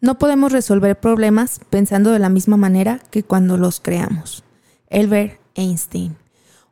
No podemos resolver problemas pensando de la misma manera que cuando los creamos. Albert Einstein.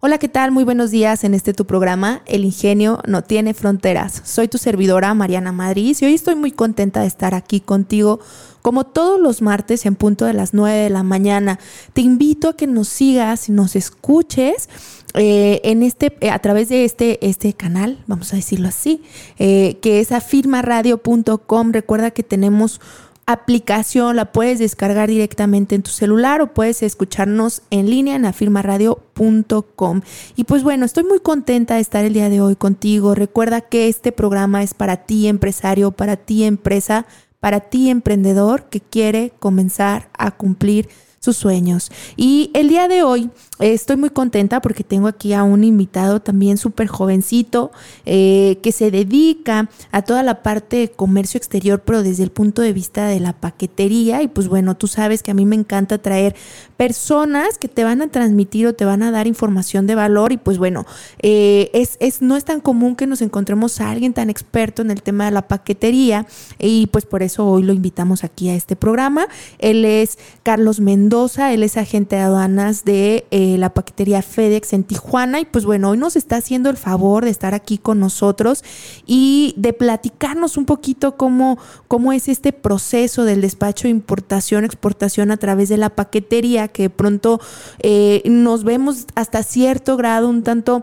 Hola, ¿qué tal? Muy buenos días en este tu programa, El Ingenio no tiene fronteras. Soy tu servidora Mariana Madrid y hoy estoy muy contenta de estar aquí contigo como todos los martes en punto de las 9 de la mañana. Te invito a que nos sigas y nos escuches eh, en este, a través de este, este canal, vamos a decirlo así, eh, que es afirmaradio.com. Recuerda que tenemos aplicación, la puedes descargar directamente en tu celular o puedes escucharnos en línea en afirmaradio.com. Y pues bueno, estoy muy contenta de estar el día de hoy contigo. Recuerda que este programa es para ti empresario, para ti empresa, para ti emprendedor que quiere comenzar a cumplir sus sueños. Y el día de hoy eh, estoy muy contenta porque tengo aquí a un invitado también súper jovencito eh, que se dedica a toda la parte de comercio exterior, pero desde el punto de vista de la paquetería. Y pues bueno, tú sabes que a mí me encanta traer personas que te van a transmitir o te van a dar información de valor. Y pues bueno, eh, es, es, no es tan común que nos encontremos a alguien tan experto en el tema de la paquetería. Y pues por eso hoy lo invitamos aquí a este programa. Él es Carlos Mendoza él es agente de aduanas de eh, la paquetería FedEx en Tijuana y pues bueno, hoy nos está haciendo el favor de estar aquí con nosotros y de platicarnos un poquito cómo, cómo es este proceso del despacho de importación, exportación a través de la paquetería, que pronto eh, nos vemos hasta cierto grado un tanto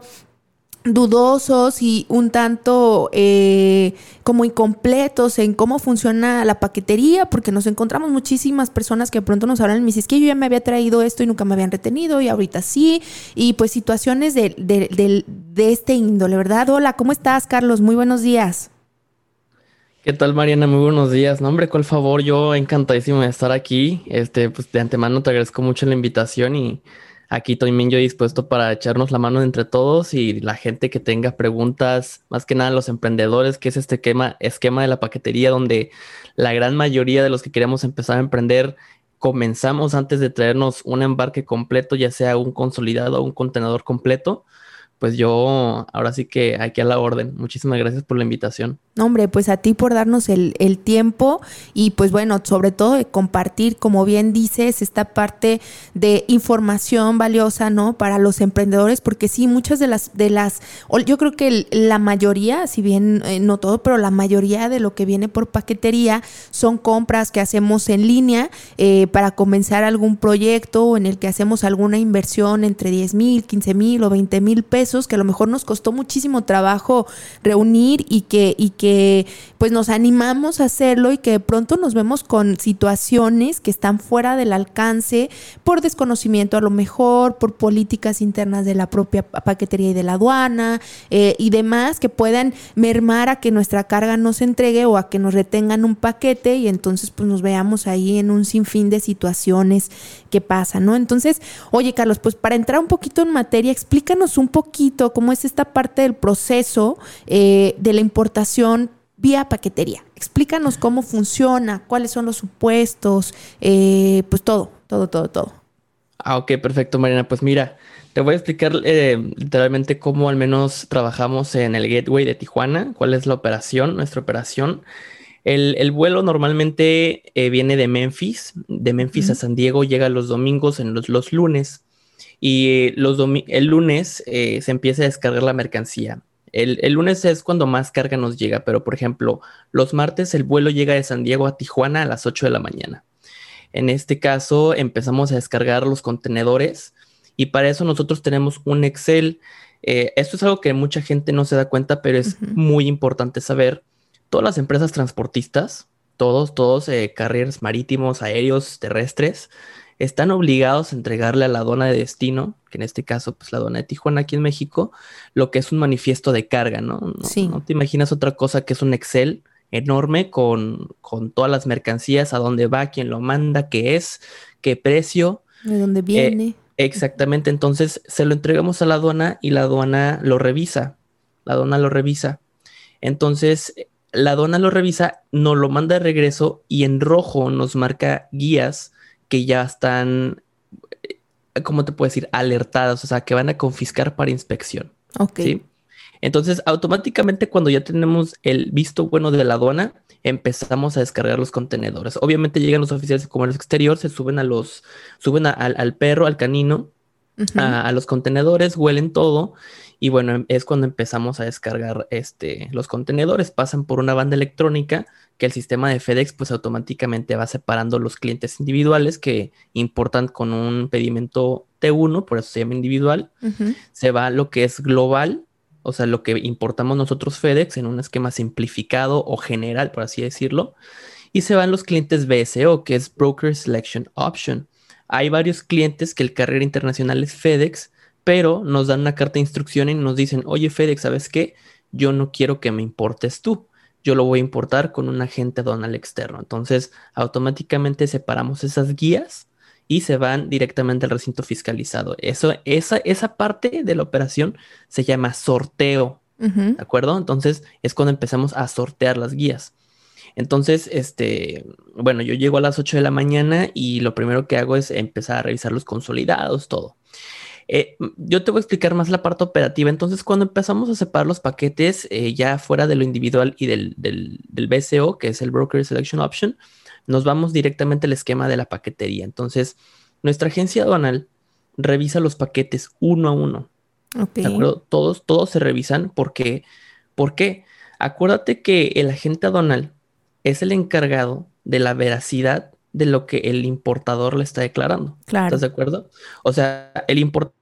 dudosos y un tanto eh, como incompletos en cómo funciona la paquetería, porque nos encontramos muchísimas personas que de pronto nos hablan y me dicen, es que yo ya me había traído esto y nunca me habían retenido y ahorita sí, y pues situaciones de, de, de este índole, ¿verdad? Hola, ¿cómo estás, Carlos? Muy buenos días. ¿Qué tal, Mariana? Muy buenos días. No, hombre, cuál favor, yo encantadísimo de estar aquí. Este, pues de antemano te agradezco mucho la invitación y Aquí también yo dispuesto para echarnos la mano entre todos y la gente que tenga preguntas, más que nada los emprendedores, que es este esquema, esquema de la paquetería donde la gran mayoría de los que queremos empezar a emprender comenzamos antes de traernos un embarque completo, ya sea un consolidado o un contenedor completo pues yo ahora sí que aquí a la orden. Muchísimas gracias por la invitación. hombre, pues a ti por darnos el, tiempo y pues bueno, sobre todo de compartir, como bien dices, esta parte de información valiosa, ¿no? Para los emprendedores, porque sí, muchas de las, de las, yo creo que la mayoría, si bien eh, no todo, pero la mayoría de lo que viene por paquetería son compras que hacemos en línea eh, para comenzar algún proyecto en el que hacemos alguna inversión entre 10 mil, 15 mil o 20 mil pesos que a lo mejor nos costó muchísimo trabajo reunir y que, y que pues nos animamos a hacerlo y que de pronto nos vemos con situaciones que están fuera del alcance por desconocimiento a lo mejor, por políticas internas de la propia paquetería y de la aduana eh, y demás que puedan mermar a que nuestra carga no se entregue o a que nos retengan un paquete y entonces pues nos veamos ahí en un sinfín de situaciones que pasan, ¿no? Entonces, oye Carlos, pues para entrar un poquito en materia, explícanos un poquito cómo es esta parte del proceso eh, de la importación vía paquetería. Explícanos cómo funciona, cuáles son los supuestos, eh, pues todo, todo, todo, todo. Ah, ok, perfecto, Mariana. Pues mira, te voy a explicar eh, literalmente cómo al menos trabajamos en el gateway de Tijuana, cuál es la operación, nuestra operación. El, vuelo normalmente viene de Memphis, de Memphis a San Diego, llega los domingos en los, los lunes y los el lunes eh, se empieza a descargar la mercancía. El, lunes es cuando más carga nos llega, pero por ejemplo, los martes el vuelo llega de San Diego a Tijuana a las 8 de la mañana. En este caso empezamos a descargar los contenedores y para eso nosotros tenemos un Excel. Eh, esto es algo que mucha gente no se da cuenta, pero es muy importante saber. Todas las empresas transportistas, todos, todos, eh, carriers marítimos, aéreos, terrestres, están obligados a entregarle a la aduana de destino, que en este caso, pues la aduana de Tijuana aquí en México, lo que es un manifiesto de carga, ¿no? No, sí. no te imaginas otra cosa que es un Excel enorme con, con todas las mercancías, a dónde va, quién lo manda, qué es, qué precio, De dónde viene. Eh, exactamente, entonces se lo entregamos a la aduana y la aduana lo revisa. La aduana lo revisa. Entonces, la aduana lo revisa, nos lo manda de regreso y en rojo nos marca guías que ya están, eh, ¿cómo te puedo decir? Alertadas, o sea, que van a confiscar para inspección. Ok. Entonces, automáticamente cuando ya tenemos el visto bueno de la aduana, empezamos a descargar los contenedores. Obviamente llegan los oficiales de comercio exterior, se suben a los, suben al, perro, al canino, a, los contenedores, huelen todo y bueno, es cuando empezamos a descargar este, los contenedores. Pasan por una banda electrónica que el sistema de FedEx pues automáticamente va separando los clientes individuales que importan con un pedimento T1, por eso se llama individual. Se va lo que es global, o sea, lo que importamos nosotros FedEx en un esquema simplificado o general, por así decirlo, y se van los clientes BSO, que es Broker Selection Option. Hay varios clientes que el carrera internacional es FedEx, pero nos dan una carta de instrucción y nos dicen, oye FedEx, ¿sabes qué? Yo no quiero que me importes tú. Yo lo voy a importar con un agente aduanal externo. Entonces, automáticamente separamos esas guías y se van directamente al recinto fiscalizado. Eso, esa, esa parte de la operación se llama sorteo, ¿de acuerdo? Entonces es cuando empezamos a sortear las guías. Entonces, este, bueno, yo llego a las 8 de la mañana y lo primero que hago es empezar a revisar los consolidados, todo. Eh, yo te voy a explicar más la parte operativa. Entonces, cuando empezamos a separar los paquetes eh, ya fuera de lo individual y del, del, del, BCO, que es el Broker Selection Option, nos vamos directamente al esquema de la paquetería. Entonces, nuestra agencia aduanal revisa los paquetes uno a uno. ¿De acuerdo? Todos, todos se revisan porque, ¿por qué? Acuérdate que el agente aduanal es el encargado de la veracidad de lo que el importador le está declarando. Claro. ¿Estás de acuerdo? O sea, el importador,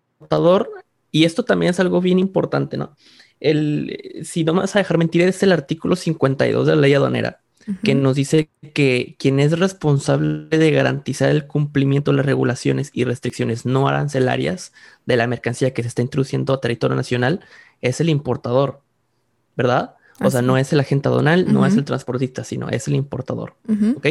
y esto también es algo bien importante, ¿no? El, si no me vas a dejar mentir, es el artículo 52 de la ley aduanera que nos dice que quien es responsable de garantizar el cumplimiento de las regulaciones y restricciones no arancelarias de la mercancía que se está introduciendo a territorio nacional es el importador, ¿verdad? O sea, no es el agente aduanal, no es el transportista, sino es el importador. ¿Ok?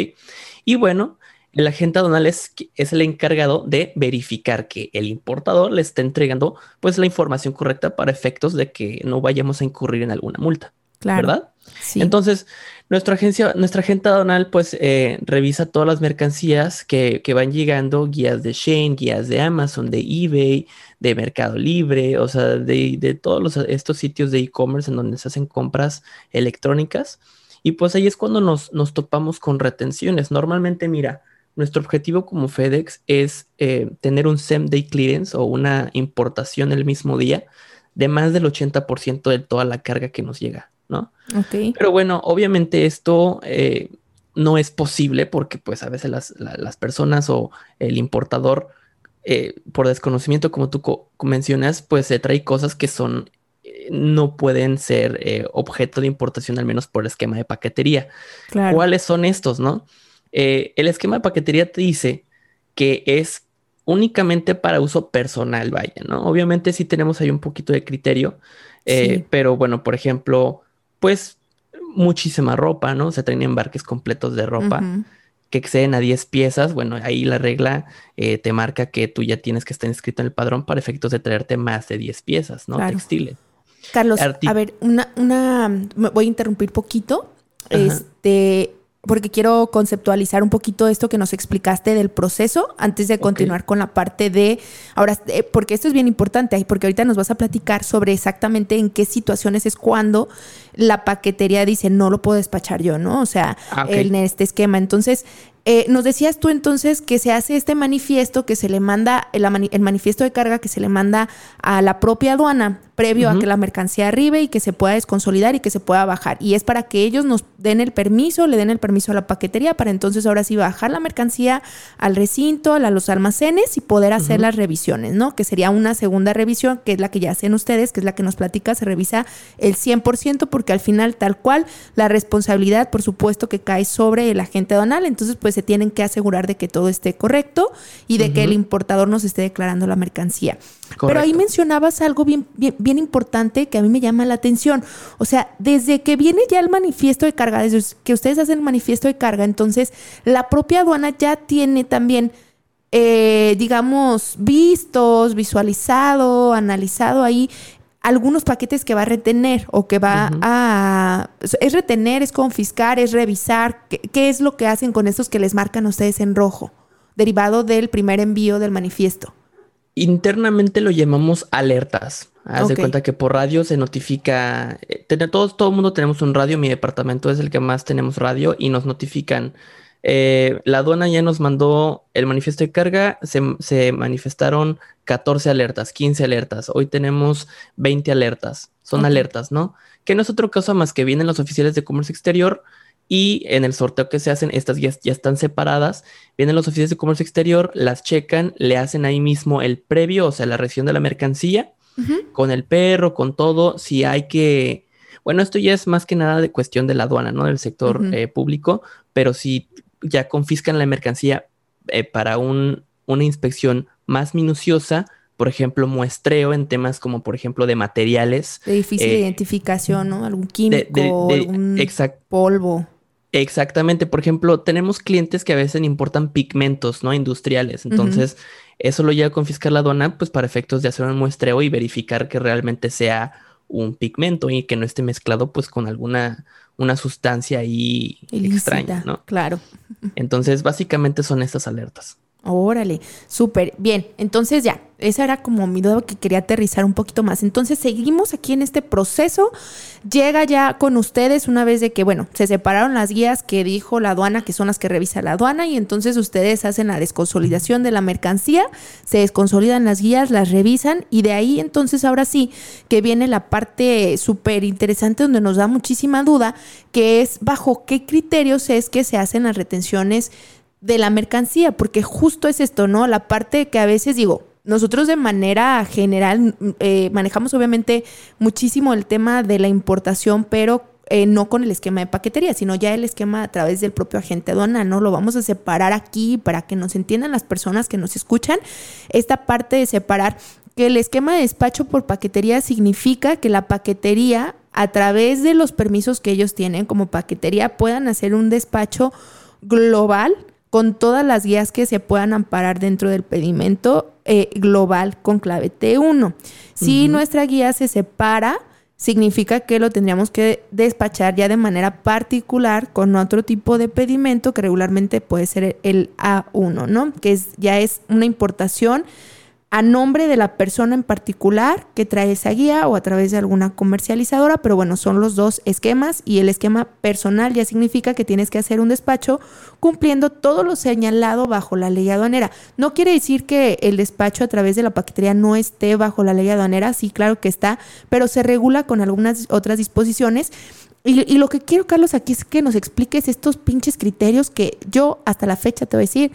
Y bueno, el agente aduanal es, es, el encargado de verificar que el importador le está entregando pues la información correcta para efectos de que no vayamos a incurrir en alguna multa. ¿Verdad? Sí. Entonces, nuestra agencia, nuestra agente aduanal, pues eh, revisa todas las mercancías que, van llegando, guías de Shane, guías de Amazon, de eBay, de Mercado Libre, o sea, de, todos estos sitios de e-commerce en donde se hacen compras electrónicas. Y pues ahí es cuando nos, nos topamos con retenciones. Normalmente, mira, nuestro objetivo como FedEx es eh, tener un same day clearance o una importación el mismo día de más del 80% de toda la carga que nos llega. ¿no? Ok. Pero bueno, obviamente esto eh, no es posible porque pues a veces las, personas o el importador, eh, por desconocimiento, como tú mencionas, pues se trae cosas que son, eh, no pueden ser objeto de importación, al menos por el esquema de paquetería. ¿Cuáles son estos, no? El esquema de paquetería te dice que es únicamente para uso personal, vaya, ¿no? Obviamente sí tenemos ahí un poquito de criterio, pero bueno, por ejemplo, pues muchísima ropa, ¿no? Se traen embarques completos de ropa que exceden a 10 piezas. Bueno, ahí la regla eh, te marca que tú ya tienes que estar inscrito en el padrón para efectos de traerte más de 10 piezas, ¿no? Textiles. Carlos, a ver, una, una, voy a interrumpir poquito. Este, porque quiero conceptualizar un poquito esto que nos explicaste del proceso antes de continuar con la parte de, ahora, eh, porque esto es bien importante, porque ahorita nos vas a platicar sobre exactamente en qué situaciones es cuando la paquetería dice no lo puedo despachar yo, ¿no? O sea, ah, en este esquema. Entonces, eh, nos decías tú entonces que se hace este manifiesto que se le manda, el, manifiesto de carga que se le manda a la propia aduana previo a que la mercancía arribe y que se pueda desconsolidar y que se pueda bajar. Y es para que ellos nos den el permiso, le den el permiso a la paquetería para entonces ahora sí bajar la mercancía al recinto, a los almacenes y poder hacer las revisiones, ¿no? Que sería una segunda revisión, que es la que ya hacen ustedes, que es la que nos platica, se revisa el 100% porque al final tal cual la responsabilidad, por supuesto, que cae sobre el agente aduanal. Entonces, pues se tienen que asegurar de que todo esté correcto y de que el importador nos esté declarando la mercancía. Pero ahí mencionabas algo bien, bien, importante que a mí me llama la atención. O sea, desde que viene ya el manifiesto de carga, desde que ustedes hacen el manifiesto de carga, entonces la propia aduana ya tiene también eh, digamos, vistos, visualizado, analizado ahí algunos paquetes que va a retener o que va a... Es retener, es confiscar, es revisar. ¿Qué, es lo que hacen con estos que les marcan a ustedes en rojo? Derivado del primer envío del manifiesto. Internamente lo llamamos alertas. Haz de cuenta que por radio se notifica. Eh, todos, todo el mundo tenemos un radio. Mi departamento es el que más tenemos radio y nos notifican eh, la aduana ya nos mandó el manifiesto de carga, se, manifestaron 14 alertas, 15 alertas, hoy tenemos 20 alertas, son alertas, ¿no? Que no es otro caso más que vienen los oficiales de comercio exterior y en el sorteo que se hacen, estas guías ya están separadas, vienen los oficiales de comercio exterior, las checan, le hacen ahí mismo el previo, o sea, la reacción de la mercancía, con el perro, con todo, si hay que... Bueno, esto ya es más que nada de cuestión de la aduana, ¿no? Del sector eh, público, pero si ya confiscan la mercancía eh, para un, una inspección más minuciosa, por ejemplo, muestreo en temas como, por ejemplo, de materiales. De difícil eh, identificación, ¿no? Algún químico, algún polvo. Exactamente. Por ejemplo, tenemos clientes que a veces importan pigmentos, ¿no? Industriales. Entonces, eso lo lleva a confiscar la aduana, pues para efectos de hacer un muestreo y verificar que realmente sea un pigmento y que no esté mezclado, pues, con alguna una sustancia ahí extraña, ¿no? Claro. Entonces, básicamente son estas alertas. Órale, súper bien. Entonces ya, esa era como mi duda que quería aterrizar un poquito más. Entonces seguimos aquí en este proceso. Llega ya con ustedes una vez de que, bueno, se separaron las guías que dijo la aduana, que son las que revisa la aduana, y entonces ustedes hacen la desconsolidación de la mercancía, se desconsolidan las guías, las revisan, y de ahí entonces ahora sí que viene la parte súper interesante donde nos da muchísima duda, que es bajo qué criterios es que se hacen las retenciones de la mercancía, porque justo es esto, ¿no? La parte que a veces digo, nosotros de manera general eh, manejamos obviamente muchísimo el tema de la importación, pero eh, no con el esquema de paquetería, sino ya el esquema a través del propio agente aduanal, ¿no? Lo vamos a separar aquí para que nos entiendan las personas que nos escuchan. Esta parte de separar que el esquema de despacho por paquetería significa que la paquetería, a través de los permisos que ellos tienen como paquetería, puedan hacer un despacho global con todas las guías que se puedan amparar dentro del pedimento eh, global con clave T1. Si nuestra guía se separa, significa que lo tendríamos que despachar ya de manera particular con otro tipo de pedimento que regularmente puede ser el A1, ¿no? Que es, ya es una importación a nombre de la persona en particular que trae esa guía o a través de alguna comercializadora, pero bueno, son los dos esquemas y el esquema personal ya significa que tienes que hacer un despacho cumpliendo todo lo señalado bajo la ley aduanera. No quiere decir que el despacho a través de la paquetería no esté bajo la ley aduanera, sí, claro que está, pero se regula con algunas otras disposiciones. Y, lo que quiero, Carlos, aquí es que nos expliques estos pinches criterios que yo hasta la fecha te voy a decir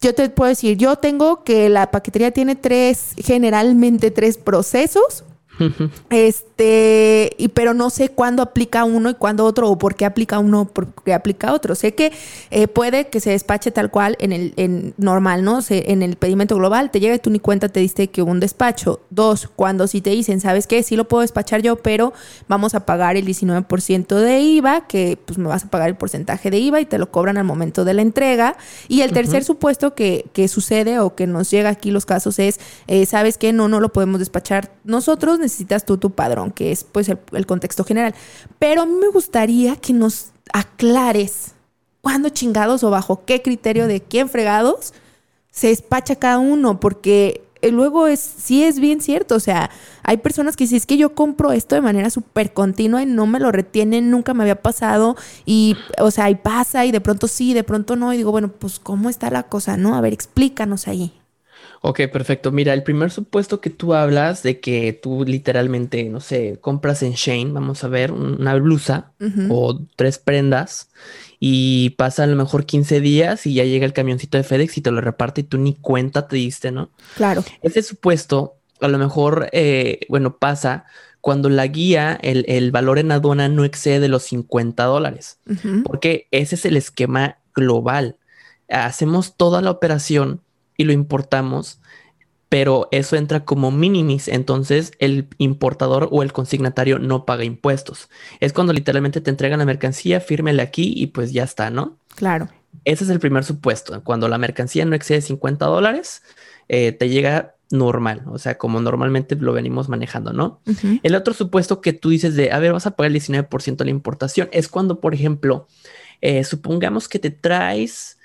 yo te puedo decir, yo tengo que la paquetería tiene tres, generalmente tres procesos este, y pero no sé cuándo aplica uno y cuándo otro, o por qué aplica uno, por qué aplica otro. Sé que eh, puede que se despache tal cual en el en normal, ¿no? en el pedimento global, te llega y tú ni cuenta te diste que hubo un despacho. Dos, cuando si te dicen, ¿sabes qué? Sí lo puedo despachar yo, pero vamos a pagar el 19% de IVA, que pues me vas a pagar el porcentaje de IVA y te lo cobran al momento de la entrega. Y el tercer supuesto que, que, sucede o que nos llega aquí los casos es, eh, ¿sabes qué? No, no lo podemos despachar nosotros, necesitas tú tu padrón, que es pues el, contexto general. Pero a mí me gustaría que nos aclares cuándo chingados o bajo qué criterio de quién fregados se despacha cada uno, porque eh, luego es, sí es bien cierto, o sea, hay personas que dicen, es que yo compro esto de manera súper continua y no me lo retienen, nunca me había pasado, y, o sea, y pasa, y de pronto sí, de pronto no, y digo, bueno, pues, ¿cómo está la cosa, no? A ver, explícanos ahí. Ok, perfecto. Mira, el primer supuesto que tú hablas de que tú literalmente, no sé, compras en Shane, vamos a ver, una blusa o tres prendas y pasa a lo mejor 15 días y ya llega el camioncito de FedEx y te lo reparte y tú ni cuenta te diste, ¿no? Claro. Ese supuesto a lo mejor, eh, bueno, pasa cuando la guía, el, valor en aduana no excede los 50 dólares, porque ese es el esquema global. Hacemos toda la operación y lo importamos, pero eso entra como minimis, entonces el importador o el consignatario no paga impuestos. Es cuando literalmente te entregan la mercancía, fírmele aquí y pues ya está, ¿no? Claro. Ese es el primer supuesto. Cuando la mercancía no excede 50 dólares, eh, te llega normal, o sea, como normalmente lo venimos manejando, ¿no? El otro supuesto que tú dices de, a ver, vas a pagar el 19% de la importación, es cuando, por ejemplo, eh, supongamos que te traes,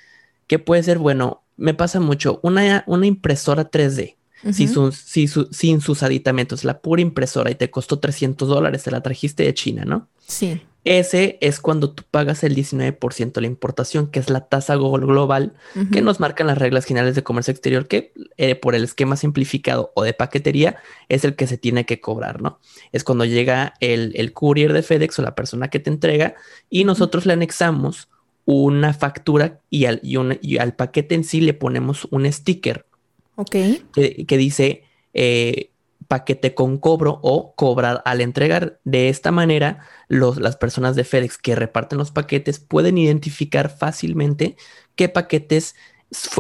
que puede ser, bueno, me pasa mucho, una, una impresora 3D. sin sus aditamentos, la pura impresora y te costó 300 dólares, te la trajiste de China, ¿no? Sí. Ese es cuando tú pagas el 19% de la importación, que es la tasa global que nos marcan las reglas generales de comercio exterior, que eh, por el esquema simplificado o de paquetería es el que se tiene que cobrar, ¿no? Es cuando llega el, el courier de FedEx o la persona que te entrega y nosotros le anexamos una factura y al, y, al paquete en sí le ponemos un sticker. Ok. Que, dice eh, paquete con cobro o cobrar al entregar. De esta manera, las personas de FedEx que reparten los paquetes pueden identificar fácilmente qué paquetes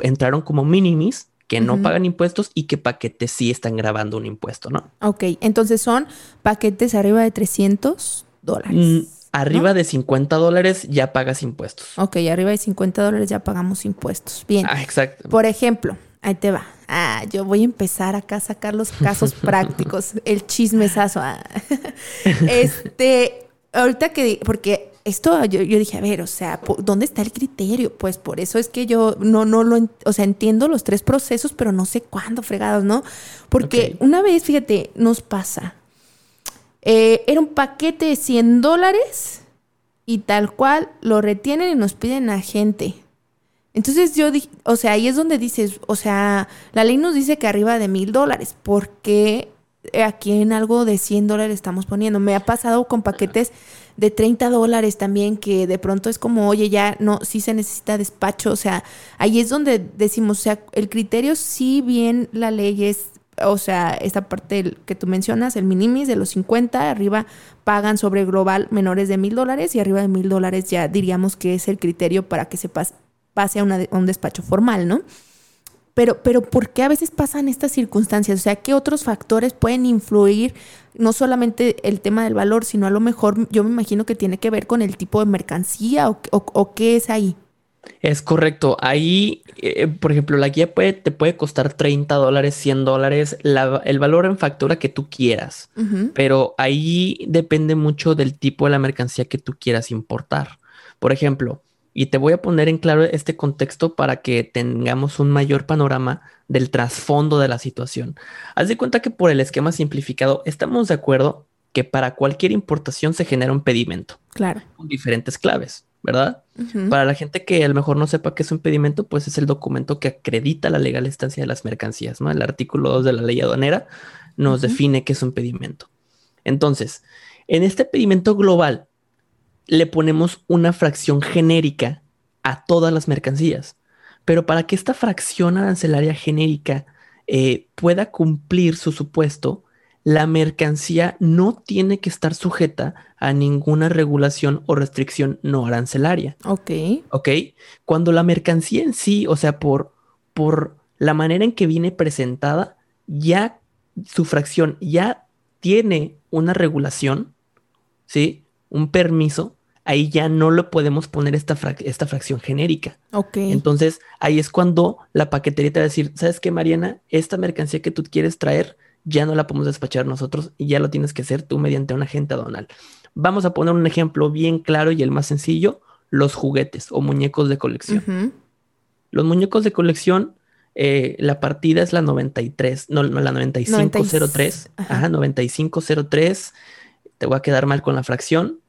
entraron como minimis, que no pagan impuestos y qué paquetes sí están grabando un impuesto, ¿no? Ok, entonces son paquetes arriba de 300 dólares. Mm, arriba de 50 dólares ya pagas impuestos. Ok, arriba de 50 dólares ya pagamos impuestos. Bien. Ah, exacto. Por ejemplo, ahí te va. Ah, yo voy a empezar acá a sacar los casos prácticos, el chismesazo. Ah. Este, ahorita que, porque esto yo, dije, a ver, o sea, ¿dónde está el criterio? Pues por eso es que yo no, no lo, o sea, entiendo los tres procesos, pero no sé cuándo fregados, ¿no? Porque una vez, fíjate, nos pasa, eh, era un paquete de 100 dólares y tal cual lo retienen y nos piden a gente. Entonces yo dije, o sea, ahí es donde dices, o sea, la ley nos dice que arriba de mil dólares, ¿por qué aquí en algo de 100 dólares estamos poniendo. Me ha pasado con paquetes de 30 dólares también, que de pronto es como, oye, ya no, sí se necesita despacho. O sea, ahí es donde decimos, o sea, el criterio sí bien la ley es, o sea, esta parte que tú mencionas, el minimis de los 50, arriba pagan sobre global menores de mil dólares y arriba de mil dólares ya diríamos que es el criterio para que se pase, a, a un despacho formal, ¿no? Pero, pero ¿por qué a veces pasan estas circunstancias? O sea, ¿qué otros factores pueden influir? No solamente el tema del valor, sino a lo mejor yo me imagino que tiene que ver con el tipo de mercancía o, qué es ahí. Es correcto. Ahí, eh, por ejemplo, la guía puede, te puede costar 30 dólares, 100 dólares, el valor en factura que tú quieras. Pero ahí depende mucho del tipo de la mercancía que tú quieras importar. Por ejemplo, y te voy a poner en claro este contexto para que tengamos un mayor panorama del trasfondo de la situación. Haz de cuenta que por el esquema simplificado estamos de acuerdo que para cualquier importación se genera un pedimento. Claro. Con diferentes claves, ¿verdad? Para la gente que a lo mejor no sepa qué es un pedimento, pues es el documento que acredita la legal estancia de las mercancías, ¿no? El artículo 2 de la ley aduanera nos define qué es un pedimento. Entonces, en este pedimento global, le ponemos una fracción genérica a todas las mercancías. Pero para que esta fracción arancelaria genérica eh, pueda cumplir su supuesto, la mercancía no tiene que estar sujeta a ninguna regulación o restricción no arancelaria. Ok. Ok. Cuando la mercancía en sí, o sea, por, por la manera en que viene presentada, ya su fracción ya tiene una regulación, ¿sí? Un permiso, ahí ya no lo podemos poner esta, esta fracción genérica. Ok. Entonces, ahí es cuando la paquetería te va a decir, ¿sabes qué, Mariana? Esta mercancía que tú quieres traer, ya no la podemos despachar nosotros y ya lo tienes que hacer tú mediante un agente aduanal. Vamos a poner un ejemplo bien claro y el más sencillo, los juguetes o muñecos de colección. Los muñecos de colección, eh, la partida es la 93, no, no la 9503. Ajá, 9503. Te voy a quedar mal con la fracción,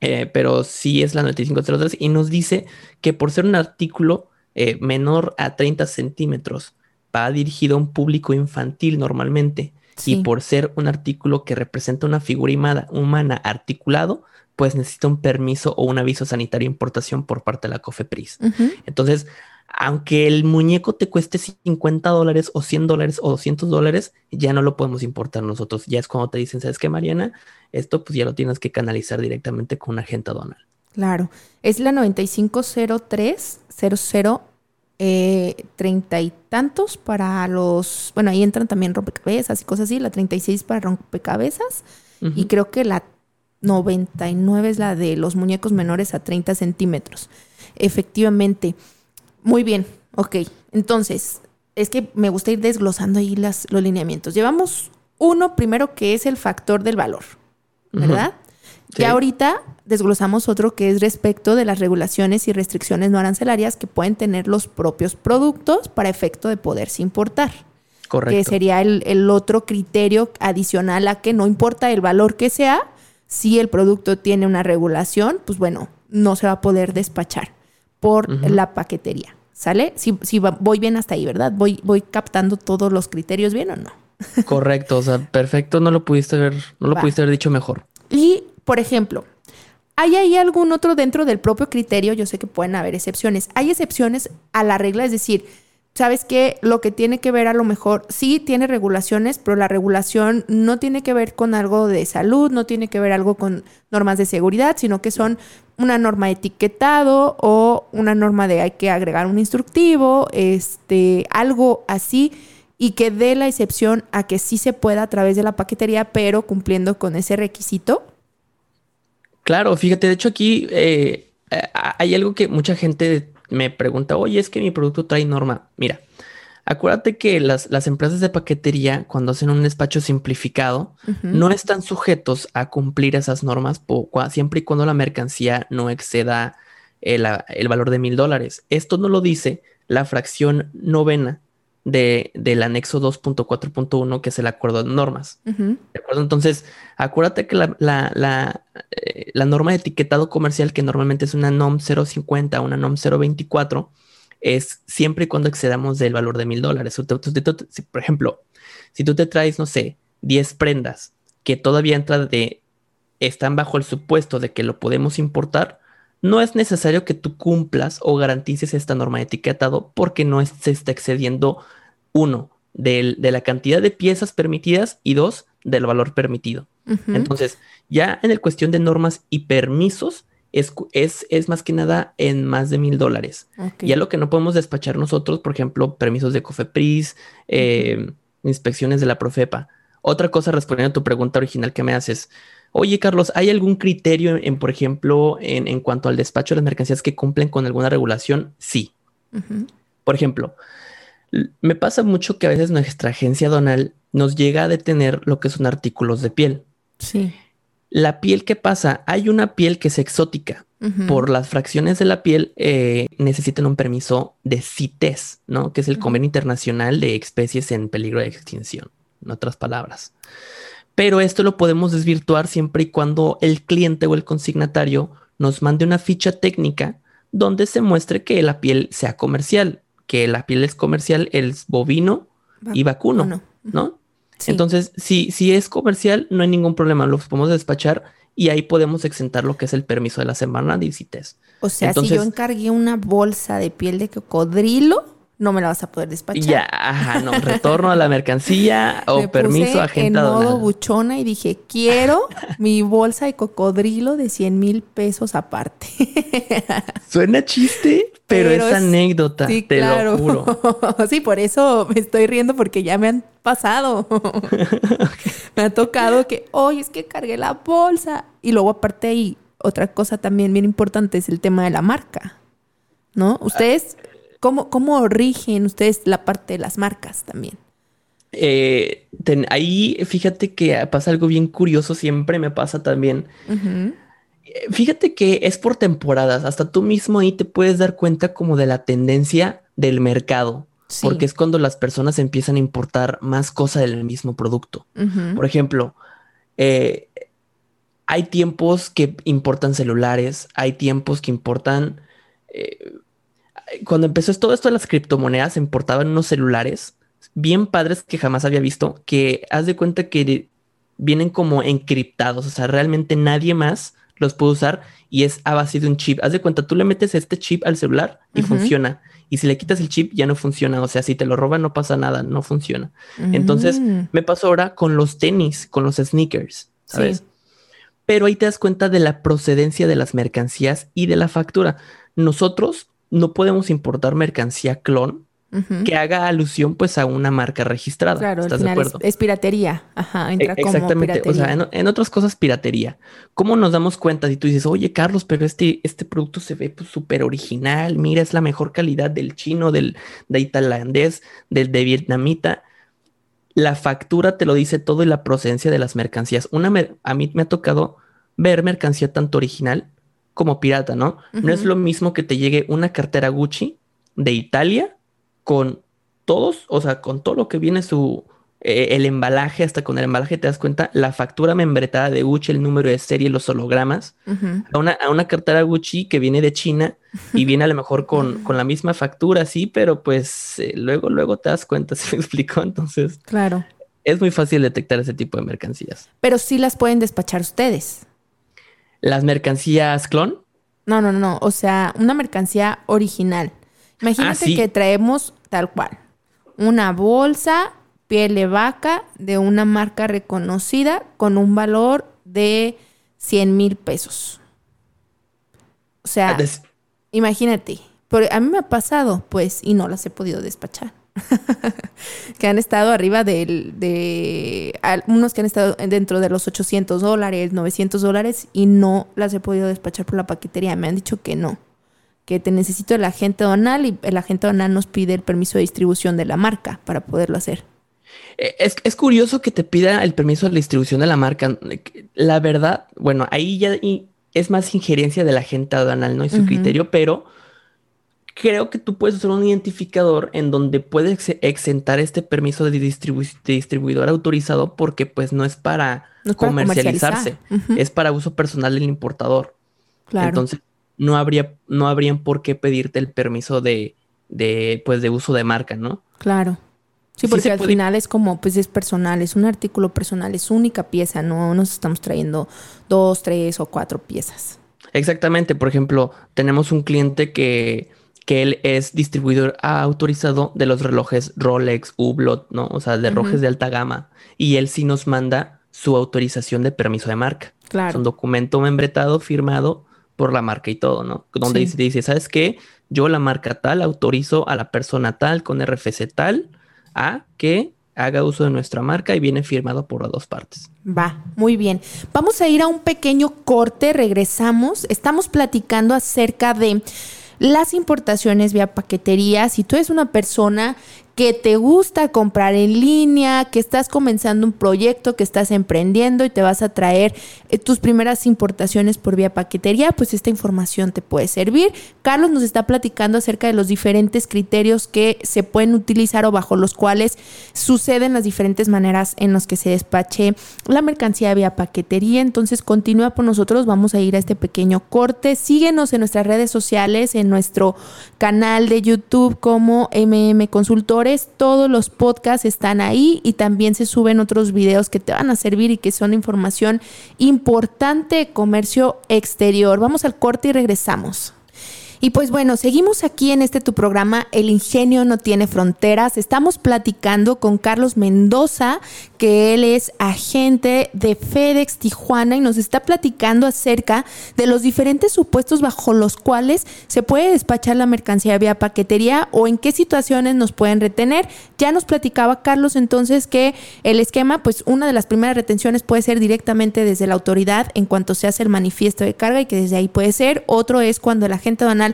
eh, pero sí es la 9503 y nos dice que por ser un artículo eh, menor a 30 centímetros, va dirigido a un público infantil normalmente. Y por ser un artículo que representa una figura humana articulado, pues necesita un permiso o un aviso sanitario de importación por parte de la COFEPRIS. Entonces, aunque el muñeco te cueste 50 dólares o 100 dólares o 200 dólares, ya no lo podemos importar nosotros. Ya es cuando te dicen, ¿sabes qué, Mariana? Esto pues ya lo tienes que canalizar directamente con un agente aduanal. Claro. Es la 9503 00 eh, treinta y tantos para los, bueno, ahí entran también rompecabezas y cosas así, la 36 para rompecabezas y creo que la 99 es la de los muñecos menores a 30 centímetros. Efectivamente. Muy bien, ok. Entonces, es que me gusta ir desglosando ahí las, los lineamientos. Llevamos uno primero que es el factor del valor, ¿verdad? Ya ahorita desglosamos otro que es respecto de las regulaciones y restricciones no arancelarias que pueden tener los propios productos para efecto de poderse importar. Correcto. Que sería el, el otro criterio adicional a que no importa el valor que sea, si el producto tiene una regulación, pues bueno, no se va a poder despachar por la paquetería. ¿Sale? Si, si voy bien hasta ahí, ¿verdad? Voy, voy captando todos los criterios bien o no. Correcto, o sea, perfecto, no lo pudiste ver, no lo pudiste haber dicho mejor. Y, por ejemplo, ¿hay ahí algún otro dentro del propio criterio? Yo sé que pueden haber excepciones. Hay excepciones a la regla, es decir, sabes que lo que tiene que ver a lo mejor, sí tiene regulaciones, pero la regulación no tiene que ver con algo de salud, no tiene que ver algo con normas de seguridad, sino que son una norma de etiquetado o una norma de hay que agregar un instructivo, este, algo así y que dé la excepción a que sí se pueda a través de la paquetería, pero cumpliendo con ese requisito. Claro, fíjate, de hecho aquí eh, hay algo que mucha gente me pregunta, oye, es que mi producto trae norma. Mira, acuérdate que las, empresas de paquetería, cuando hacen un despacho simplificado, no están sujetos a cumplir esas normas siempre y cuando la mercancía no exceda el, el valor de mil dólares. Esto no lo dice la fracción novena de, del anexo 2.4.1, que es el acuerdo de normas. ¿De acuerdo? Entonces, acuérdate que la, la, eh, la, norma de etiquetado comercial, que normalmente es una NOM 050, una NOM 024, es siempre y cuando excedamos del valor de mil dólares. Por ejemplo, si tú te traes, no sé, 10 prendas que todavía entran de, están bajo el supuesto de que lo podemos importar, no es necesario que tú cumplas o garantices esta norma de etiquetado porque no se está excediendo, uno, de la cantidad de piezas permitidas y dos, del valor permitido. Entonces, ya en el cuestión de normas y permisos, es, es, más que nada en más de mil dólares. Ya lo que no podemos despachar nosotros, por ejemplo, permisos de COFEPRIS, eh, inspecciones de la Profepa. Otra cosa, respondiendo a tu pregunta original que me haces, Oye, Carlos, ¿hay algún criterio en, por ejemplo, en, cuanto al despacho de las mercancías que cumplen con alguna regulación? Sí. Por ejemplo, me pasa mucho que a veces nuestra agencia donal nos llega a detener lo que son artículos de piel. Sí. La piel que pasa, hay una piel que es exótica. Por las fracciones de la piel eh, necesitan un permiso de CITES, ¿no? Que es el Convenio Internacional de Especies en Peligro de Extinción, en otras palabras. Pero esto lo podemos desvirtuar siempre y cuando el cliente o el consignatario nos mande una ficha técnica donde se muestre que la piel sea comercial, que la piel es comercial, el bovino y vacuno, ¿no? Entonces, si, si es comercial, no hay ningún problema, lo podemos despachar y ahí podemos exentar lo que es el permiso de la semana de CITES. O sea, si yo encargué una bolsa de piel de cocodrilo, no me la vas a poder despachar. Ya, ajá, no, retorno a la mercancía o permiso agendado. En modo buchona y dije, quiero mi bolsa de cocodrilo de 100 mil pesos aparte. Suena chiste, pero, es, anécdota, te lo juro. sí, por eso me estoy riendo porque ya me han pasado. me ha tocado que, oye, es que cargué la bolsa. Y luego aparte ahí, otra cosa también bien importante es el tema de la marca. ¿No? Ustedes ¿Cómo, ¿Cómo rigen ustedes la parte de las marcas también? Eh, ahí fíjate que pasa algo bien curioso, siempre me pasa también. Eh, fíjate que es por temporadas, hasta tú mismo ahí te puedes dar cuenta como de la tendencia del mercado, porque es cuando las personas empiezan a importar más cosas del mismo producto. Por ejemplo, eh, hay tiempos que importan celulares, hay tiempos que importan cuando empezó todo esto de las criptomonedas, importaban unos celulares bien padres que jamás había visto, que haz de cuenta que vienen como encriptados, o sea, realmente nadie más los puede usar y es a base de un chip. Haz de cuenta, tú le metes este chip al celular y funciona. Y si le quitas el chip ya no funciona. O sea, si te lo roban no pasa nada, no funciona. Entonces mm. me pasó ahora con los tenis, con los sneakers, ¿sabes? Pero ahí te das cuenta de la procedencia de las mercancías y de la factura. Nosotros no podemos importar mercancía clon que haga alusión pues a una marca registrada. Claro, ¿Estás de acuerdo? Es, piratería. Ajá, entra e, Exactamente. o sea, en, otras cosas, piratería. ¿Cómo nos damos cuenta si tú dices, oye, Carlos, pero este, este producto se ve súper pues, original, mira, es la mejor calidad del chino, del de tailandés, del de vietnamita? La factura te lo dice todo y la procedencia de las mercancías. Una a mí me ha tocado ver mercancía tanto original como pirata, ¿no? No es lo mismo que te llegue una cartera Gucci de Italia con todos, o sea, con todo lo que viene su, eh, el embalaje, hasta con el embalaje te das cuenta, la factura membretada de Gucci, el número de serie, los hologramas, a, una, a, una, cartera Gucci que viene de China y viene a lo mejor con, con la misma factura, sí, pero pues eh, luego, luego te das cuenta, ¿se me explicó? Entonces, claro. Es muy fácil detectar ese tipo de mercancías. Pero sí las pueden despachar ustedes. ¿Las mercancías clon? No, no, no, o sea, una mercancía original. Imagínate ah, que traemos tal cual, una bolsa, piel de vaca de una marca reconocida con un valor de 100 mil pesos. O sea, ah, imagínate, a mí me ha pasado, pues, y no las he podido despachar. que han estado arriba del, de unos que han estado dentro de los 800 dólares, 900 dólares y no las he podido despachar por la paquetería. Me han dicho que no que te necesito el agente donal y el agente donal nos pide el permiso de distribución de la marca para poderlo hacer. Eh, es, curioso que te pida el permiso de distribución de la marca. La verdad, bueno, ahí ya es más injerencia del agente aduanal, ¿no? Y su criterio, pero creo que tú puedes usar un identificador en donde puedes exentar este permiso de, distribuidor autorizado porque pues no es para, comercializarse, es para uso personal del importador. Claro. Entonces, no habría, no habrían por qué pedirte el permiso de, de, pues, de uso de marca, ¿no? Claro. Sí, porque al final es como, pues es personal, es un artículo personal, es única pieza, no nos estamos trayendo dos, tres o cuatro piezas. Exactamente, por ejemplo, tenemos un cliente que, que él es distribuidor autorizado de los relojes Rolex, Hublot, ¿no? O sea, de relojes de alta gama. Y él sí nos manda su autorización de permiso de marca. Claro. Es un documento membretado, firmado por la marca y todo, ¿no? Donde dice, dice, ¿sabes qué? Yo la marca tal autorizo a la persona tal con RFC tal a que haga uso de nuestra marca y viene firmado por las dos partes. Va, muy bien. Vamos a ir a un pequeño corte, regresamos. Estamos platicando acerca de las importaciones vía paquetería. Si tú eres una persona que te gusta comprar en línea, que estás comenzando un proyecto, que estás emprendiendo y te vas a traer eh, tus primeras importaciones por vía paquetería, pues esta información te puede servir. Carlos nos está platicando acerca de los diferentes criterios que se pueden utilizar o bajo los cuales suceden las diferentes maneras en las que se despache la mercancía vía paquetería. Entonces continúa por nosotros, vamos a ir a este pequeño corte. Síguenos en nuestras redes sociales, en nuestro canal de YouTube como MM Consultor todos los podcasts están ahí y también se suben otros videos que te van a servir y que son información importante de comercio exterior. Vamos al corte y regresamos. Y pues bueno, seguimos aquí en este tu programa El ingenio no tiene fronteras. Estamos platicando con Carlos Mendoza, que él es agente de FedEx Tijuana y nos está platicando acerca de los diferentes supuestos bajo los cuales se puede despachar la mercancía vía paquetería o en qué situaciones nos pueden retener. Ya nos platicaba Carlos entonces que el esquema, pues una de las primeras retenciones puede ser directamente desde la autoridad en cuanto se hace el manifiesto de carga y que desde ahí puede ser. Otro es cuando el agente banal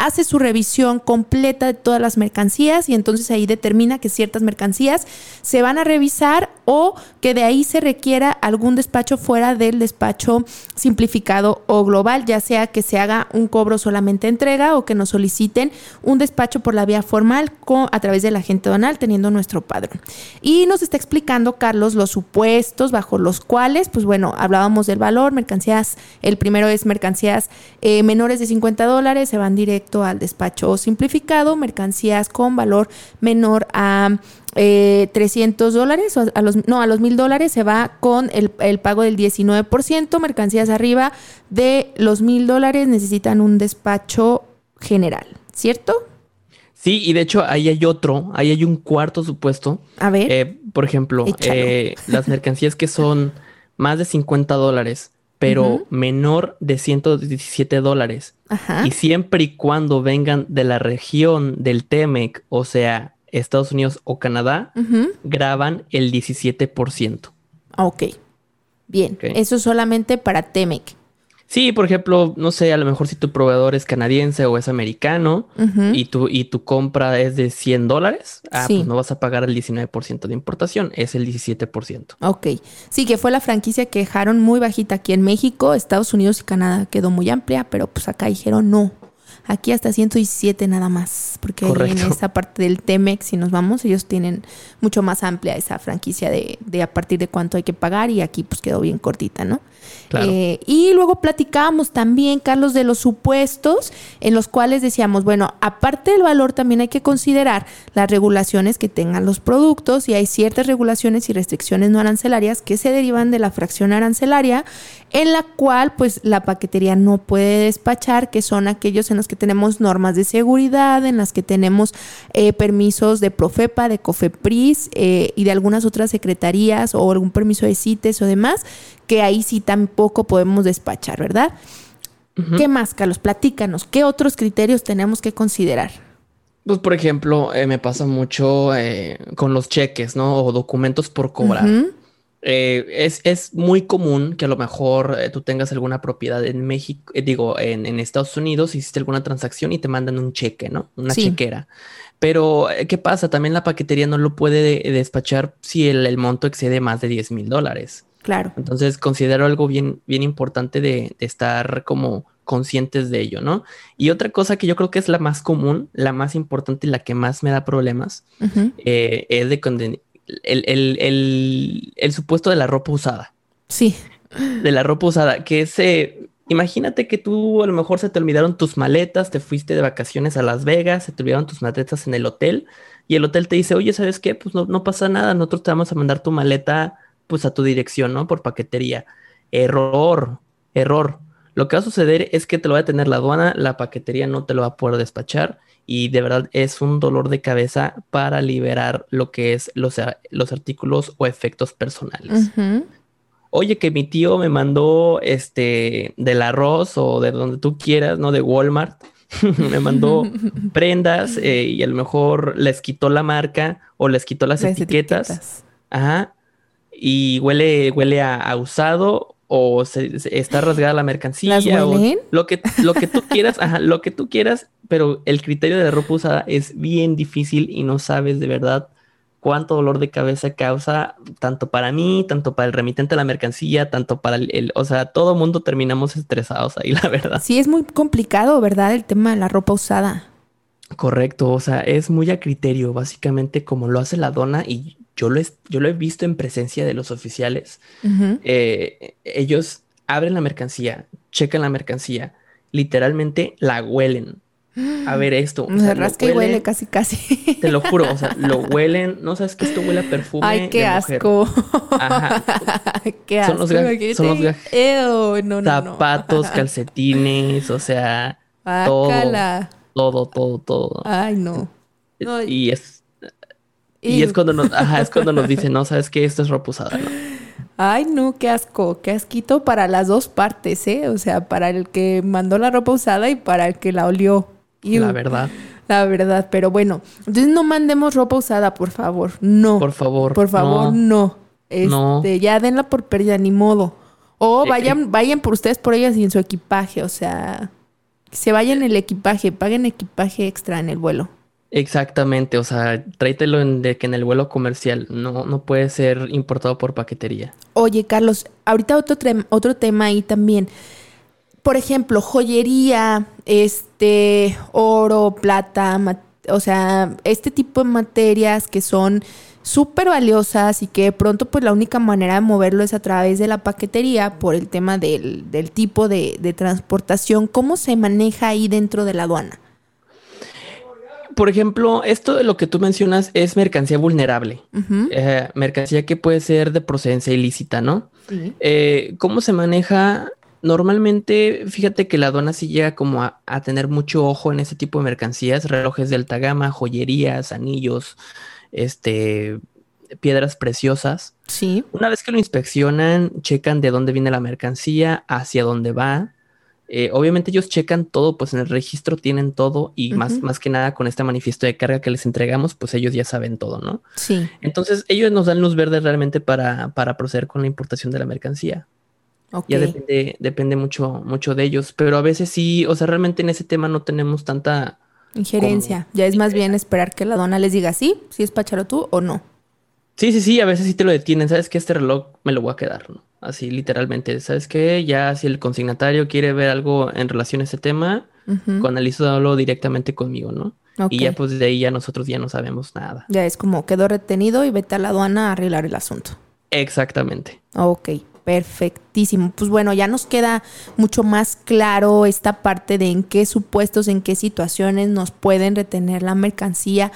hace su revisión completa de todas las mercancías y entonces ahí determina que ciertas mercancías se van a revisar o que de ahí se requiera algún despacho fuera del despacho simplificado o global, ya sea que se haga un cobro solamente entrega o que nos soliciten un despacho por la vía formal con, a través del agente donal teniendo nuestro padrón. Y nos está explicando Carlos los supuestos bajo los cuales, pues bueno, hablábamos del valor, mercancías, el primero es mercancías eh, menores de 50 dólares, se van directo al despacho simplificado, mercancías con valor menor a 300 eh, dólares, a los, no, a los mil dólares se va con el, pago del 19%, mercancías arriba de los mil dólares necesitan un despacho general, ¿cierto? Sí, y de hecho ahí hay otro, ahí hay un cuarto supuesto. A ver. Eh, por ejemplo, eh, las mercancías que son más de 50 dólares pero menor de 117 dólares. Y siempre y cuando vengan de la región del TEMEC, o sea, Estados Unidos o Canadá, graban el 17%. Ok. Bien, eso solamente para TEMEC. Sí, por ejemplo, no sé, a lo mejor si tu proveedor es canadiense o es americano y, tu, y tu compra es de 100 dólares, ah, pues no vas a pagar el 19% de importación, es el 17%. Ok, sí, que fue la franquicia que dejaron muy bajita aquí en México, Estados Unidos y Canadá quedó muy amplia, pero pues acá dijeron no, Aquí hasta 117 nada más, porque en esa parte del Temex, si nos vamos, ellos tienen mucho más amplia esa franquicia de, de, a partir de cuánto hay que pagar y aquí pues quedó bien cortita, ¿no? Eh, y luego platicábamos también, Carlos, de los supuestos en los cuales decíamos, bueno, aparte del valor también hay que considerar las regulaciones que tengan los productos y hay ciertas regulaciones y restricciones no arancelarias que se derivan de la fracción arancelaria en la cual pues la paquetería no puede despachar, que son aquellos en los que tenemos normas de seguridad, en las que tenemos eh, permisos de Profepa, de Cofepris eh, y de algunas otras secretarías o algún permiso de CITES o demás, que ahí sí tampoco podemos despachar, ¿verdad? ¿Qué más, Carlos? Platícanos, ¿qué otros criterios tenemos que considerar? Pues, por ejemplo, eh, me pasa mucho con los cheques, ¿no? O documentos por cobrar. Eh, es, es, muy común que a lo mejor eh, tú tengas alguna propiedad en México, eh, digo, en, en, Estados Unidos, hiciste alguna transacción y te mandan un cheque, ¿no? Una chequera. Pero, ¿qué pasa? También la paquetería no lo puede despachar si el, el, monto excede más de 10 mil dólares. Claro. Entonces, considero algo bien, bien importante de, de, estar como conscientes de ello, ¿no? Y otra cosa que yo creo que es la más común, la más importante y la que más me da problemas, es de el, el, supuesto de la ropa usada. Sí. De la ropa usada, que se... Imagínate que tú a lo mejor se te olvidaron tus maletas, te fuiste de vacaciones a Las Vegas, se te olvidaron tus maletas en el hotel y el hotel te dice, oye, ¿sabes qué? Pues no, no pasa nada, nosotros te vamos a mandar tu maleta pues a tu dirección, ¿no? Por paquetería. Error, error. Lo que va a suceder es que te lo va a tener la aduana, la paquetería no te lo va a poder despachar y de verdad es un dolor de cabeza para liberar lo que es los, los artículos o efectos personales. Oye, que mi tío me mandó este del arroz o de donde tú quieras, ¿no? De Walmart. me mandó prendas eh, y a lo mejor les quitó la marca o les quitó las, etiquetas. Ajá. Y huele, huele a, usado o se, está rasgada la mercancía o lo que lo que tú quieras, ajá, lo que tú quieras pero el criterio de la ropa usada es bien difícil y no sabes de verdad cuánto dolor de cabeza causa tanto para mí, tanto para el remitente de la mercancía, tanto para el, o sea, todo mundo terminamos estresados ahí, la verdad. Sí, es muy complicado, ¿verdad? El tema de la ropa usada. Correcto, o sea, es muy a criterio, básicamente como lo hace la dona y yo lo he, yo lo he visto en presencia de los oficiales. Eh, ellos abren la mercancía, checan la mercancía, literalmente la huelen a ver esto. O rasca y huele casi, casi. Te lo juro, o sea, lo huelen. No sabes que esto huele a perfume. Ay, qué asco. Ajá. qué asco. Son los, gajos. son los no, zapatos, calcetines, o sea, todo, todo, todo, todo. Ay, no. Y es y, es cuando nos, ajá, es cuando nos dicen, no, sabes que esto es ropa usada, ¿no? Ay, no, qué asco, qué asquito para las dos partes, ¿eh? O sea, para el que mandó la ropa usada y para el que la olió la verdad. La verdad, pero bueno, entonces no mandemos ropa usada, por favor. No. Por favor. Por favor, no. Este, ya denla por pérdida, ni modo. O eh, vayan, eh. vayan por ustedes por ellas y en su equipaje, o sea, se vayan el equipaje, paguen equipaje extra en el vuelo. Exactamente, o sea, tráetelo en, de que en el vuelo comercial no, no puede ser importado por paquetería. Oye, Carlos, ahorita otro, otro tema ahí también por ejemplo, joyería, este, oro, plata, o sea, este tipo de materias que son súper valiosas y que de pronto pues la única manera de moverlo es a través de la paquetería por el tema del, tipo de, transportación. ¿Cómo se maneja ahí dentro de la aduana? Por ejemplo, esto de lo que tú mencionas es mercancía vulnerable, eh, mercancía que puede ser de procedencia ilícita, ¿no? Eh, ¿Cómo se maneja? Normalmente, fíjate que la aduana sí llega como a, tener mucho ojo en ese tipo de mercancías, relojes de alta gama, joyerías, anillos, este, piedras preciosas. Sí. Una vez que lo inspeccionan, checan de dónde viene la mercancía, hacia dónde va. Eh, obviamente ellos checan todo, pues en el registro tienen todo y más, más que nada con este manifiesto de carga que les entregamos, pues ellos ya saben todo, ¿no? Sí. Entonces ellos nos dan luz verde realmente para, para proceder con la importación de la mercancía. Ok. Ya depende, depende mucho, mucho de ellos, pero a veces sí, o sea, realmente en ese tema no tenemos tanta... Injerencia. Ya es más bien esperar que la dona les diga sí, si es pacharo tú o no. Sí, sí, sí, a veces sí te lo detienen, ¿sabes que Este reloj me lo voy a quedar, ¿no? Así literalmente, ¿sabes qué? Ya si el consignatario quiere ver algo en relación a ese tema, Ujú. canalízalo directamente conmigo, ¿no? Ok. Y ya pues de ahí ya nosotros ya no sabemos nada. Ya es como quedó retenido y vete a la aduana a arreglar el asunto. Exactamente. Ok, perfectísimo. Pues bueno, ya nos queda mucho más claro esta parte de en qué supuestos, en qué situaciones nos pueden retener la mercancía.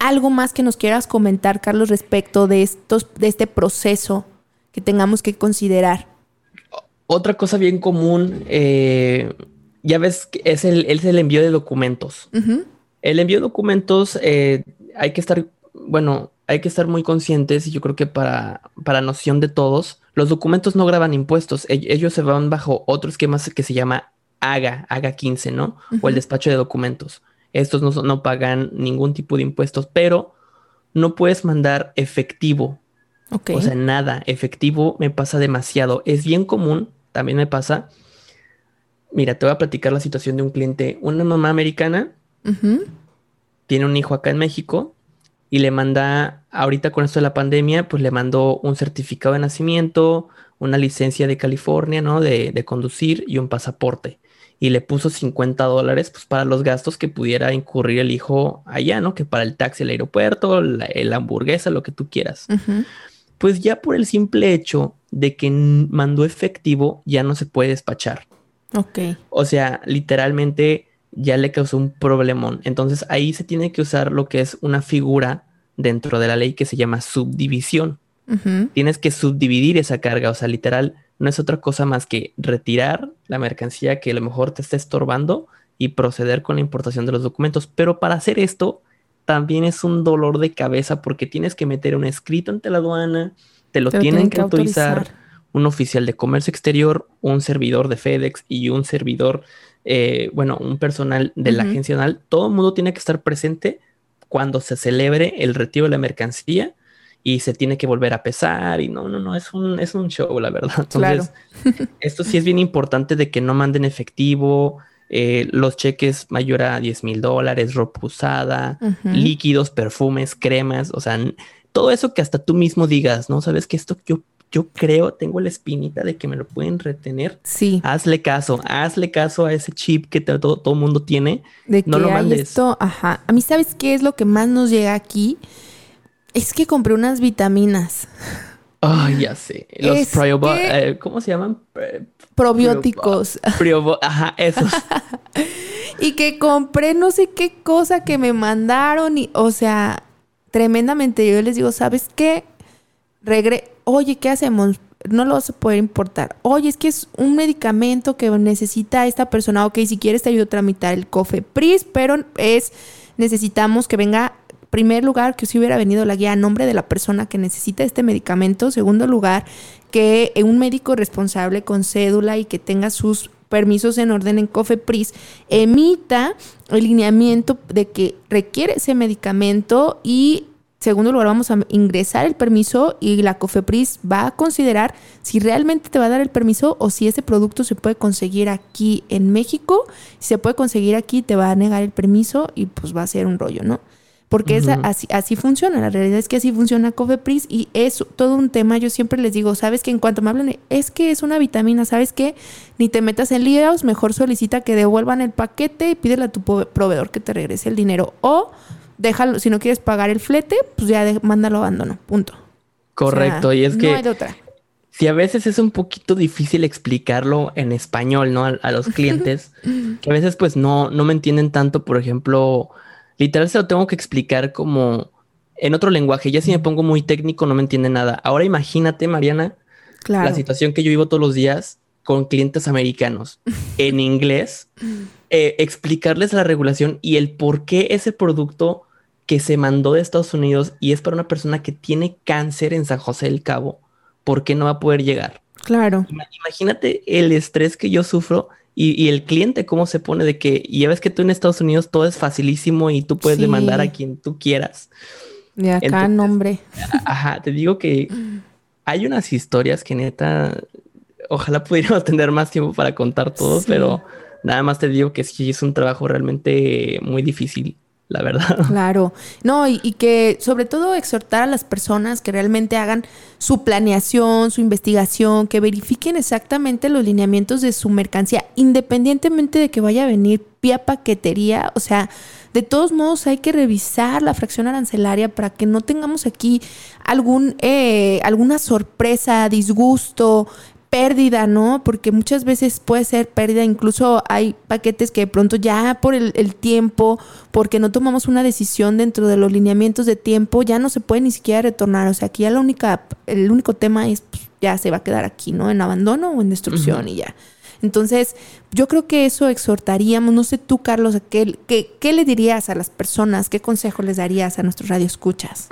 ¿Algo más que nos quieras comentar, Carlos, respecto de estos, de este proceso que tengamos que considerar? Otra cosa bien común, eh, ya ves, que es el, es el envío de documentos. El envío de documentos eh, hay que estar, bueno, hay que estar muy conscientes y yo creo que para, para noción de todos, los documentos no graban impuestos, ell- ellos se van bajo otro esquema que se llama AGA, AGA 15, ¿no? O el despacho de documentos. Estos no, no pagan ningún tipo de impuestos, pero no puedes mandar efectivo, O sea, nada, efectivo me pasa demasiado. Es bien común, también me pasa. Mira, te voy a platicar la situación de un cliente, una mamá americana tiene un hijo acá en México y le manda, ahorita con esto de la pandemia, pues le mandó un certificado de nacimiento, una licencia de California, ¿no? De, de conducir y un pasaporte. Y le puso 50 dólares pues, para los gastos que pudiera incurrir el hijo allá, ¿no? Que para el taxi al aeropuerto, la, la hamburguesa, lo que tú quieras. Pues ya por el simple hecho de que mandó efectivo, ya no se puede despachar. Ok. O sea, literalmente ya le causó un problemón. Entonces ahí se tiene que usar lo que es una figura dentro de la ley que se llama subdivisión. Tienes que subdividir esa carga, o sea, literal, no es otra cosa más que retirar la mercancía que a lo mejor te está estorbando y proceder con la importación de los documentos. Pero para hacer esto, también es un dolor de cabeza porque tienes que meter un escrito ante la aduana, te lo Te tienen que autorizar un oficial de comercio exterior, un servidor de FedEx y un servidor, eh, bueno, un personal de la Ujú. agencia nacional, todo el mundo tiene que estar presente cuando se celebre el retiro de la mercancía y se tiene que volver a pesar y no, no, no, es un, es un show, la verdad. Claro. Entonces, esto sí es bien importante de que no manden efectivo, eh, los cheques mayor a 10 mil dólares, ropa usada, líquidos, perfumes, cremas, o sea, todo eso que hasta tú mismo digas, ¿no? Sabes que esto yo, yo creo, tengo la espinita de que me lo pueden retener. Sí. Hazle caso, hazle caso a ese chip que te- todo, todo mundo tiene. De No que lo mandes. esto, ajá. A mí, ¿sabes qué es lo que más nos llega aquí? Es que compré unas vitaminas Ay, ya sé. Los Es que- eh, ¿cómo se llaman? Pre- probióticos ajá, esos. y que compré no sé qué cosa que me mandaron y, o sea, tremendamente. Yo les digo, ¿sabes qué? Regre, oye, ¿qué hacemos? No lo vas a poder importar. Oye, es que es un medicamento que necesita esta persona. Ok, si quieres te ayudo a tramitar el COFEPRIS, pero es, necesitamos que venga, primer lugar, que si hubiera venido la guía a nombre de la persona que necesita este medicamento. Segundo lugar, que un médico responsable con cédula y que tenga sus permisos en orden en COFEPRIS emita el lineamiento de que requiere ese medicamento y segundo lugar vamos a ingresar el permiso y la COFEPRIS va a considerar si realmente te va a dar el permiso o si ese producto se puede conseguir aquí en México. Si se puede conseguir aquí te va a negar el permiso y pues va a ser un rollo, ¿no? Porque es así, así funciona, la realidad es que así funciona Cofepris y es todo un tema, yo siempre les digo, sabes que en cuanto me hablan, es que es una vitamina, sabes que ni te metas en líos, mejor solicita que devuelvan el paquete y pídele a tu proveedor que te regrese el dinero o déjalo, si no quieres pagar el flete, pues ya de- mándalo a abandono, punto. Correcto. O sea, y es no que hay de otra. si a veces es un poquito difícil explicarlo en español, ¿no? A, a los clientes, que a veces pues no, no me entienden tanto, por ejemplo, literal se lo tengo que explicar como en otro lenguaje. Ya si me pongo muy técnico no me entiende nada. Ahora imagínate, Mariana, Claro. la situación que yo vivo todos los días con clientes americanos en inglés, eh, explicarles la regulación y el por qué ese producto que se mandó de Estados Unidos y es para una persona que tiene cáncer en San José del Cabo, ¿por qué no va a poder llegar? Claro. Imagínate el estrés que yo sufro y, el cliente cómo se pone de que, ya ves que tú en Estados Unidos todo es facilísimo y tú puedes demandar a quien tú quieras. De acá, nombre. Ajá, te digo que hay unas historias que neta, ojalá pudiéramos tener más tiempo para contar todo, pero nada más te digo que sí es un trabajo realmente muy difícil la verdad. Claro, no, y, que sobre todo exhortar a las personas que realmente hagan su planeación, su investigación, que verifiquen exactamente los lineamientos de su mercancía, independientemente de que vaya a venir vía paquetería, o sea, de todos modos hay que revisar la fracción arancelaria para que no tengamos aquí algún, eh, alguna sorpresa, disgusto, pérdida, ¿no? Porque muchas veces puede ser pérdida, incluso hay paquetes que de pronto ya por el, tiempo, porque no tomamos una decisión dentro de los lineamientos de tiempo, ya no se puede ni siquiera retornar. O sea, aquí ya la única, el único tema es, pues, ya se va a quedar aquí, ¿no? En abandono o en destrucción y ya. Entonces, yo creo que eso exhortaríamos, no sé tú, Carlos, ¿qué, qué, qué le dirías a las personas? ¿Qué consejo les darías a nuestros radioescuchas?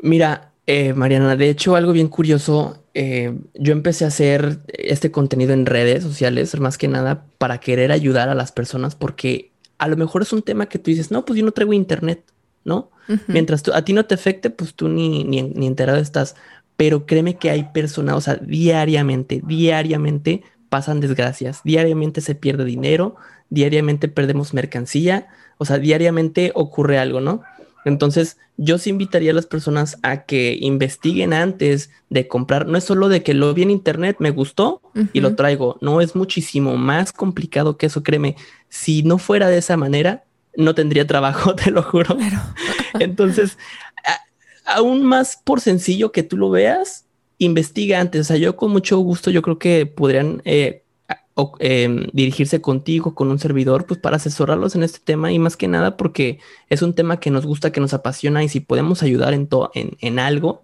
Mira, eh, Mariana, de hecho, algo bien curioso eh, yo empecé a hacer este contenido en redes sociales, más que nada para querer ayudar a las personas, porque a lo mejor es un tema que tú dices, no, pues yo no traigo internet, ¿no? Mientras tú, a ti no te afecte, pues tú ni, ni, ni enterado estás. Pero créeme que hay personas, o sea, diariamente, diariamente pasan desgracias, diariamente se pierde dinero, diariamente perdemos mercancía, o sea, diariamente ocurre algo, ¿no? Entonces, yo sí invitaría a las personas a que investiguen antes de comprar. No es solo de que lo vi en internet, me gustó y lo traigo. No, es muchísimo más complicado que eso, créeme. Si no fuera de esa manera, no tendría trabajo, te lo juro. Entonces, aún más por sencillo que tú lo veas, investiga antes. O sea, yo con mucho gusto, yo creo que podrían eh, Em, dirigirse contigo, con un servidor, pues para asesorarlos en este tema y más que nada porque es un tema que nos gusta, que nos apasiona y si podemos ayudar en, en, en algo,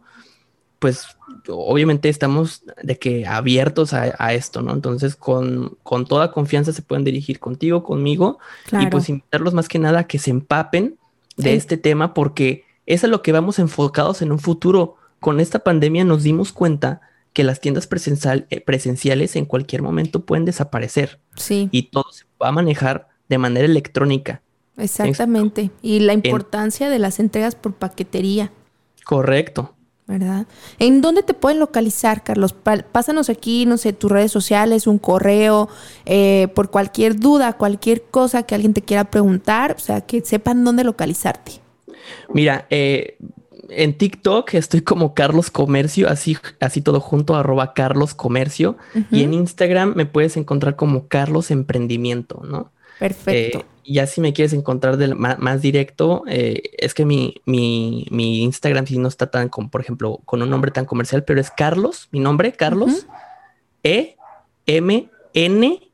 pues obviamente estamos de que abiertos a, esto, ¿no? Entonces con, con, toda confianza se pueden dirigir contigo, conmigo y pues invitarlos más que nada a que se empapen de este tema porque es a lo que vamos enfocados en un futuro. Con esta pandemia nos dimos cuenta que las tiendas eh, presenciales en cualquier momento pueden desaparecer. Sí. Y todo se va a manejar de manera electrónica. Exactamente. Y la importancia de las entregas por paquetería. Correcto. ¿Verdad? ¿En dónde te pueden localizar, Carlos? Pásanos aquí, no sé, tus redes sociales, un correo, eh, por cualquier duda, cualquier cosa que alguien te quiera preguntar, o sea, que sepan dónde localizarte. Mira, eh, en TikTok estoy como Carlos Comercio, así, así todo junto, arroba Carlos Comercio. Y en Instagram me puedes encontrar como Carlos Emprendimiento, ¿no? Perfecto. Eh, ya si me quieres encontrar más, directo, eh, es que mi, mi, mi, Instagram sí no está tan, con, por ejemplo, con un nombre tan comercial, pero es Carlos, mi nombre, Carlos, E, M, N,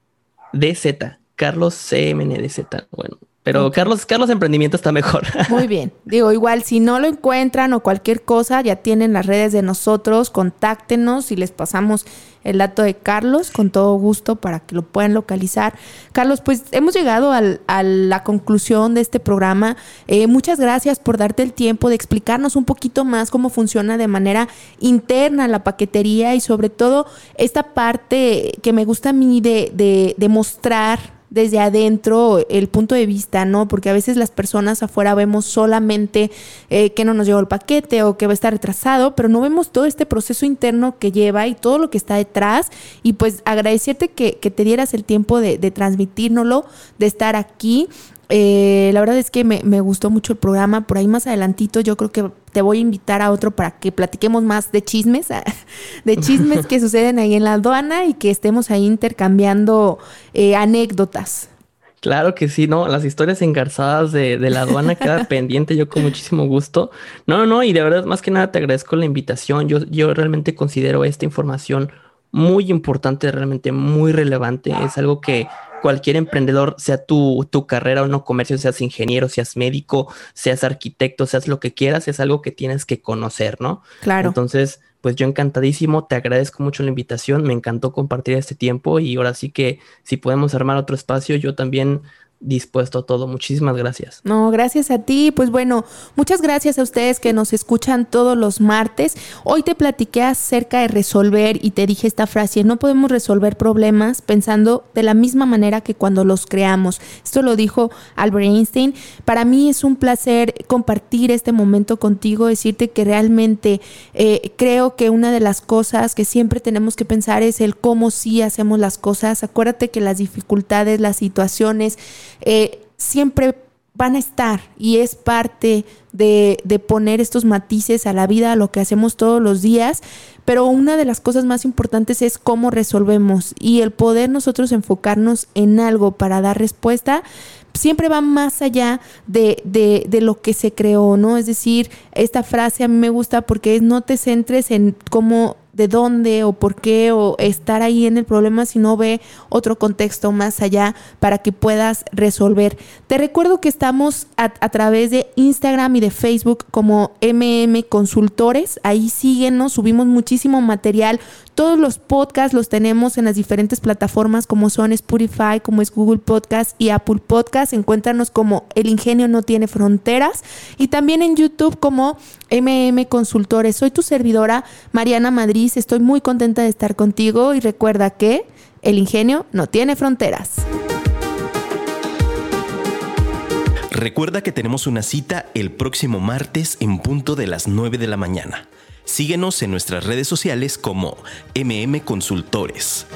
D, Z. Carlos C, M, N, D, Z. Bueno, pero Carlos, Carlos Emprendimiento está mejor. Muy bien. Digo, igual si no lo encuentran o cualquier cosa, ya tienen las redes de nosotros, contáctenos y les pasamos el dato de Carlos con todo gusto para que lo puedan localizar. Carlos, pues hemos llegado a la conclusión de este programa. Eh, muchas gracias por darte el tiempo de explicarnos un poquito más cómo funciona de manera interna la paquetería y sobre todo esta parte que me gusta a mí de, de, de mostrar desde adentro el punto de vista, ¿no? Porque a veces las personas afuera vemos solamente eh, que no nos llegó el paquete o que va a estar retrasado, pero no vemos todo este proceso interno que lleva y todo lo que está detrás. Y pues agradecerte que, te dieras el tiempo de, de de estar aquí. Eh, la verdad es que me, gustó mucho el programa. Por ahí más adelantito yo creo que te voy a invitar a otro para que platiquemos más de chismes, de chismes que suceden ahí en la aduana y que estemos ahí intercambiando eh, anécdotas. Claro que sí, ¿no? Las historias engarzadas de, la aduana queda pendiente yo con muchísimo gusto. No, no, y de verdad, más que nada te agradezco la invitación. Yo, yo realmente considero esta información muy importante, realmente muy relevante. Es algo que cualquier emprendedor, sea tu, tu carrera o no comercio, seas ingeniero, seas médico, seas arquitecto, seas lo que quieras, es algo que tienes que conocer, ¿no? Claro. Entonces, pues yo encantadísimo, te agradezco mucho la invitación, me encantó compartir este tiempo y ahora sí que si podemos armar otro espacio, yo también dispuesto a todo. Muchísimas gracias. No, gracias a ti. Pues bueno, muchas gracias a ustedes que nos escuchan todos los martes. Hoy te platiqué acerca de resolver y te dije esta frase, no podemos resolver problemas pensando de la misma manera que cuando los creamos. Esto lo dijo Albert Einstein. Para mí es un placer compartir este momento contigo, decirte que realmente eh, creo que una de las cosas que siempre tenemos que pensar es el cómo sí hacemos las cosas. Acuérdate que las dificultades, las situaciones, eh, siempre van a estar y es parte de, de, poner estos matices a la vida, a lo que hacemos todos los días, pero una de las cosas más importantes es cómo resolvemos y el poder nosotros enfocarnos en algo para dar respuesta siempre va más allá de, de, de, lo que se creó, ¿no? Es decir, esta frase a mí me gusta porque es no te centres en cómo de dónde o por qué o estar ahí en el problema, si no ve otro contexto más allá para que puedas resolver. Te recuerdo que estamos a, través de Instagram y de Facebook como MM Consultores. Ahí síguenos, subimos muchísimo material. Todos los podcasts los tenemos en las diferentes plataformas como son Spotify, como es Google Podcast y Apple Podcast. Encuéntranos como El Ingenio No Tiene Fronteras y también en YouTube como MM Consultores. Soy tu servidora Mariana Madrid. Estoy muy contenta de estar contigo y recuerda que el ingenio no tiene fronteras. Recuerda que tenemos una cita el próximo martes en punto de las 9 de la mañana. Síguenos en nuestras redes sociales como MM Consultores.